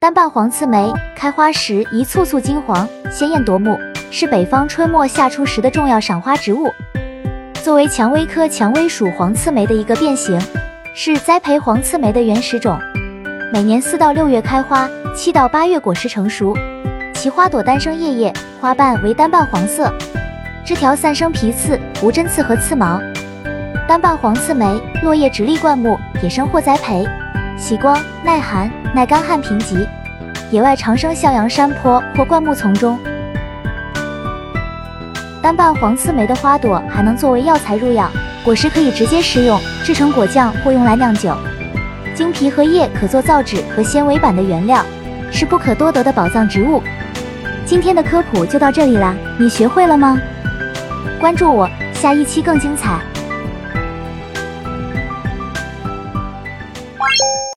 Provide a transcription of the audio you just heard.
单瓣黄刺梅开花时一簇簇金黄，鲜艳夺目，是北方春末夏初时的重要赏花植物。作为蔷薇科蔷薇属黄刺梅的一个变形，是栽培黄刺梅的原始种。每年四到六月开花，七到八月果实成熟。其花朵单生叶叶，花瓣为单瓣黄色，枝条散生皮刺，无针刺和刺毛。单瓣黄刺梅落叶直立灌木，野生或栽培，喜光、耐寒、耐干旱贫瘠，野外常生向阳山坡或灌木丛中。单瓣黄刺梅的花朵还能作为药材入药，果实可以直接食用，制成果酱或用来酿酒。茎皮和叶可做造纸和纤维板的原料，是不可多得的宝藏植物。今天的科普就到这里啦，你学会了吗？关注我，下一期更精彩。